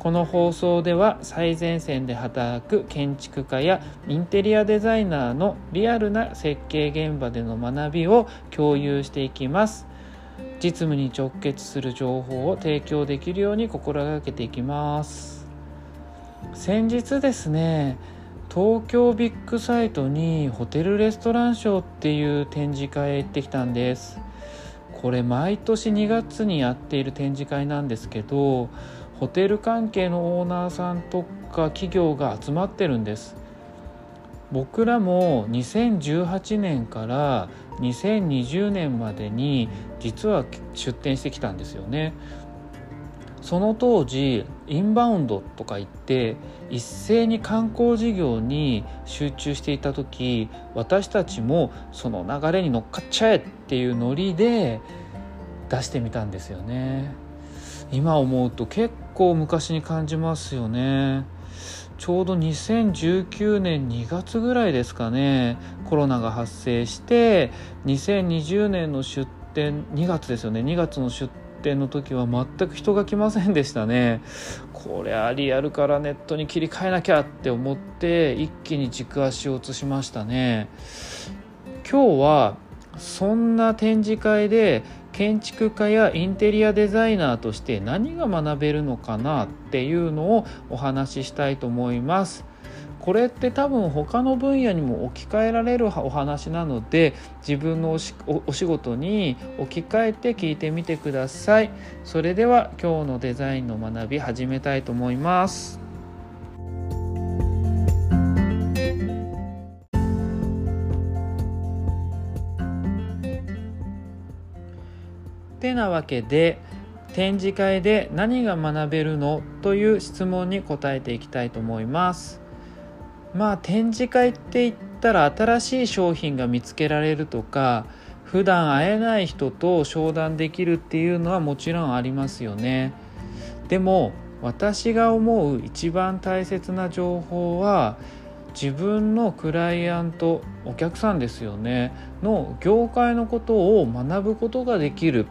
この放送では最前線で働く建築家やインテリアデザイナーのリアルな設計現場での学びを共有していきます。実務に直結する情報を提供できるように心がけていきます。先日ですね東京ビッグサイトにホテルレストランショーっていう展示会へ行ってきたんです。これ毎年2月にやっている展示会なんですけどホテル関係のオーナーさんとか企業が集まってるんです。僕らも2018年から2020年までに実は出店してきたんですよね。その当時インバウンドとか言って一斉に観光事業に集中していた時私たちもその流れに乗っかっちゃえっていうノリで出してみたんですよね。今思うと結構昔に感じますよね。ちょうど2019年2月ぐらいですかねコロナが発生して2020年の出店2月ですよね。2月の出店の時は全く人が来ませんでしたね。これはリアルからネットに切り替えなきゃって思って一気に軸足を移しましたね。今日はそんな展示会で建築家やインテリアデザイナーとして何が学べるのかなっていうのをお話ししたいと思います。これって多分他の分野にも置き換えられるお話なので自分のお仕事に置き換えて聞いてみてください。それでは今日のデザインの学び始めたいと思います。なわけで展示会で何が学べるのという質問に答えていきたいと思います。まあ展示会って言ったら新しい商品が見つけられるとか普段会えない人と商談できるっていうのはもちろんありますよね。でも私が思う一番大切な情報は自分のクライアントお客さんですよねの業界のことを学ぶことができる。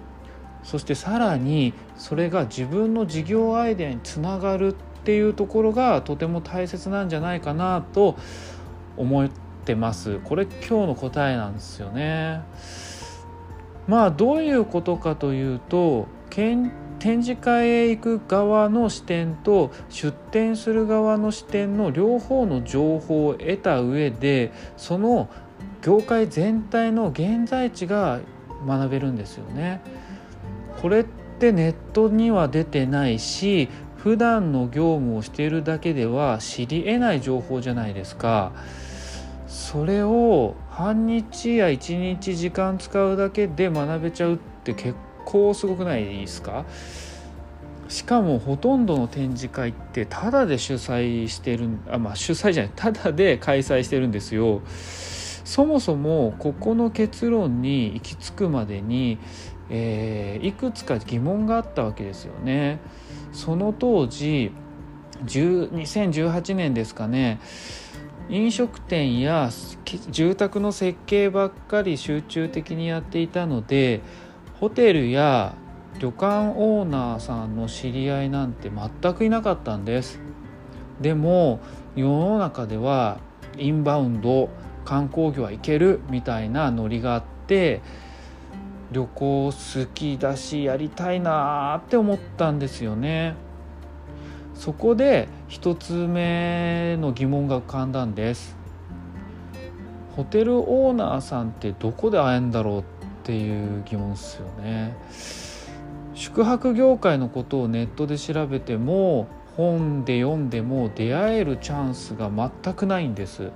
そしてさらにそれが自分の事業アイデアにつながるっていうところがとても大切なんじゃないかなと思ってますこれ今日の答えなんですよねまあどういうことかというと展示会へ行く側の視点と出展する側の視点の両方の情報を得た上でその業界全体の現在地が学べるんですよね。これってネットには出てないし普段の業務をしているだけでは知り得ない情報じゃないですか。それを半日や1日時間使うだけで学べちゃうって結構すごくないですか？しかもほとんどの展示会ってタダで主催してるあまあ主催じゃないタダで開催してるんですよ。そもそもここの結論に行き着くまでにえー、いくつか疑問があったわけですよね。その当時2018年ですかね飲食店や住宅の設計ばっかり集中的にやっていたのでホテルや旅館オーナーさんの知り合いなんて全くいなかったんですでも世の中ではインバウンド観光業は行けるみたいなノリがあって旅行好きだしやりたいなって思ったんですよね。そこで一つ目の疑問が浮かんだんです。ホテルオーナーさんってどこで会えんだろうっていう疑問ですよね。宿泊業界のことをネットで調べても本で読んでも出会えるチャンスが全くないんです。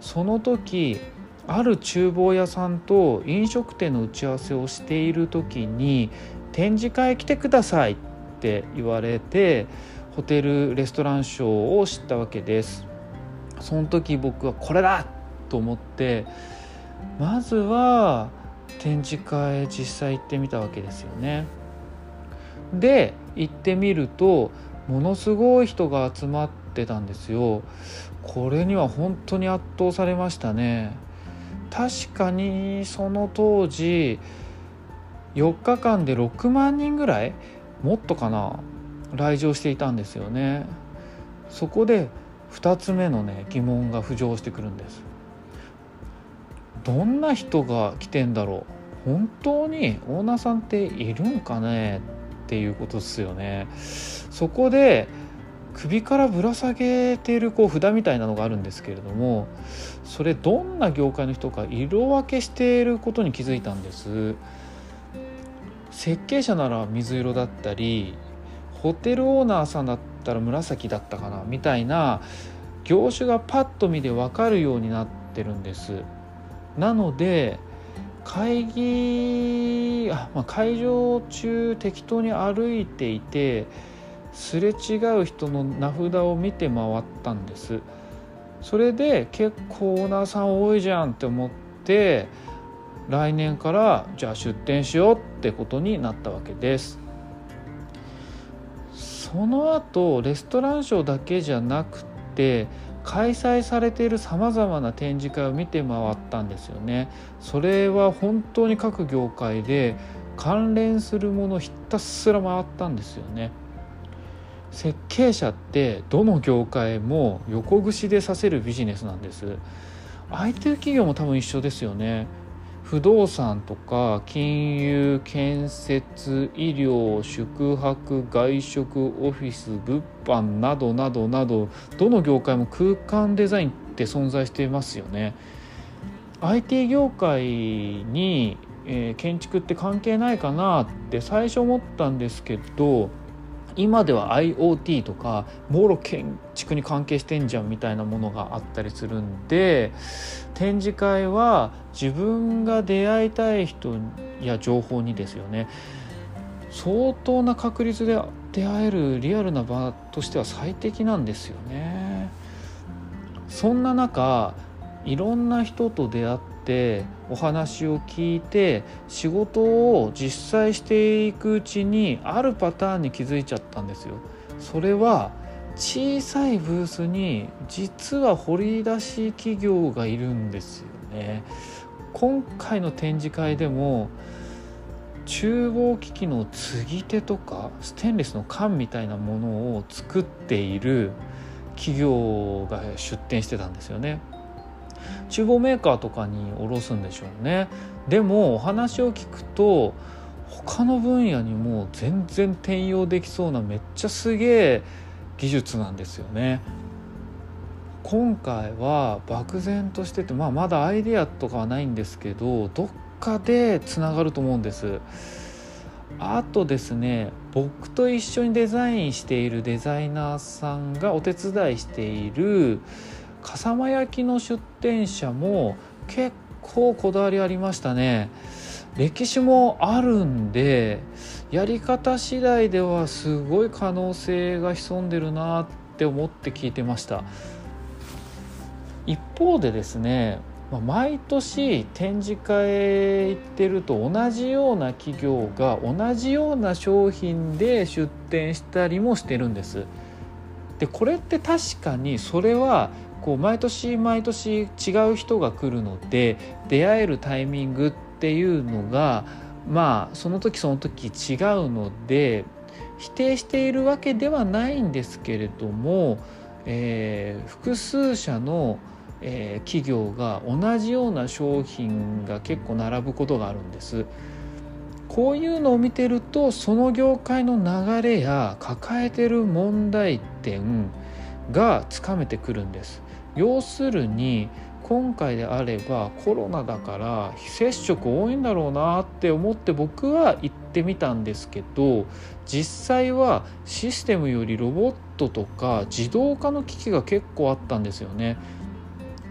その時ある厨房屋さんと飲食店の打ち合わせをしている時に「展示会来てください」って言われてホテルレストランショーを知ったわけですその時僕はこれだと思ってまずは展示会実際行ってみたわけですよね。で行ってみるとものすごい人が集まってたんですよ。これには本当に圧倒されましたね。確かにその当時4日間で6万人ぐらいもっとかな来場していたんですよね。そこで2つ目のね疑問が浮上してくるんです。どんな人が来てんだろう？本当にオーナーさんっているんかね？っていうことですよね。そこで首からぶら下げているこう札みたいなのがあるんですけれどもそれどんな業界の人か色分けしていることに気づいたんです？設計者なら水色だったりホテルオーナーさんだったら紫だったかなみたいな業種がパッと見で分かるようになってるんです。なので会議あ、まあ、会場中適当に歩いていてすれ違う人の名札を見て回ったんですそれで結構オーナーさん多いじゃんって思って来年からじゃあ出店しようってことになったわけですその後レストランショーだけじゃなくて開催されているさまざまな展示会を見て回ったんですよね。それは本当に各業界で関連するものひたすら回ったんですよね。設計者ってどの業界も横串でさせるビジネスなんです。IT 企業も多分一緒ですよね。不動産とか金融建設医療宿泊外食オフィス物販などなどなどどの業界も空間デザインって存在していますよね。IT 業界に、えー、建築って関係ないかなって最初思ったんですけど今では IoT とかもろ建築に関係してんじゃんみたいなものがあったりするんで展示会は自分が出会いたい人や情報にですよね相当な確率で出会えるリアルな場としては最適なんですよね。そんな中いろんな人と出会ってお話を聞いて仕事を実際していくうちにあるパターンに気づいちゃったんですよ。それは小さいブースに実は掘り出し企業がいるんですよね。今回の展示会でも厨房機器の継ぎ手とかステンレスの缶みたいなものを作っている企業が出展してたんですよね。厨房メーカーとかに卸すんでしょうね。でもお話を聞くと他の分野にも全然転用できそうなめっちゃすげえ技術なんですよね。今回は漠然としてて、まあ、まだアイデアとかはないんですけどどっかでつながると思うんです。あとですね僕と一緒にデザインしているデザイナーさんがお手伝いしている笠間焼の出店者も結構こだわりありましたね。歴史もあるんでやり方次第ではすごい可能性が潜んでるなって思って聞いてました。一方でですね毎年展示会行ってると同じような企業が同じような商品で出店したりもしてるんです。でこれって確かにそれはこう毎年毎年違う人が来るので出会えるタイミングっていうのがまあその時その時違うので否定しているわけではないんですけれども、えー、複数社の、えー、企業が同じような商品が結構並ぶことがあるんです。こういうのを見てるとその業界の流れや抱えてる問題点がつかめてくるんです。要するに今回であればコロナだから非接触多いんだろうなって思って僕は行ってみたんですけど実際はシステムよりロボットとか自動化の機器が結構あったんですよね。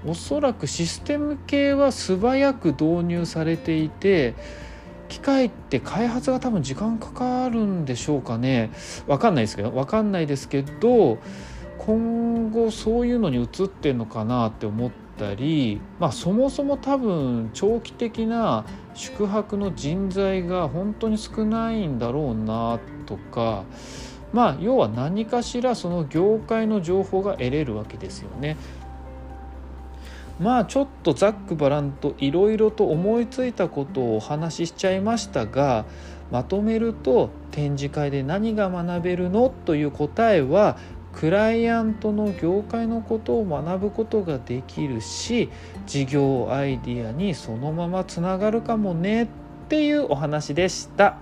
おそらくシステム系は素早く導入されていて機械って開発が多分時間かかるんでしょうかね分かんないですけど分かんないですけど今後そういうのに移ってんのかなって思ったり、まあ、そもそも多分長期的な宿泊の人材が本当に少ないんだろうなとかまあ要は何かしらその業界の情報が得れるわけですよね。まあちょっとざっくばらんといろいろと思いついたことをお話ししちゃいましたがまとめると展示会で何が学べるの？という答えはクライアントの業界のことを学ぶことができるし事業アイディアにそのままつながるかもねっていうお話でした。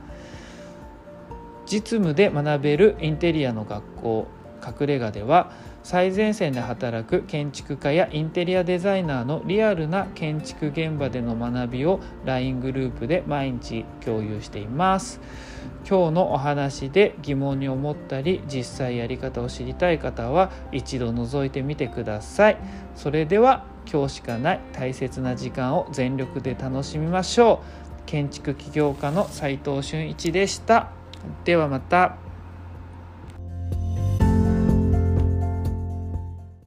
実務で学べるインテリアの学校隠れ家では最前線で働く建築家やインテリアデザイナーのリアルな建築現場での学びを LINE グループで毎日共有しています。今日のお話で疑問に思ったり実際やり方を知りたい方は一度覗いてみてください。それでは今日しかない大切な時間を全力で楽しみましょう。建築起業家の斉藤俊一でした。ではまた。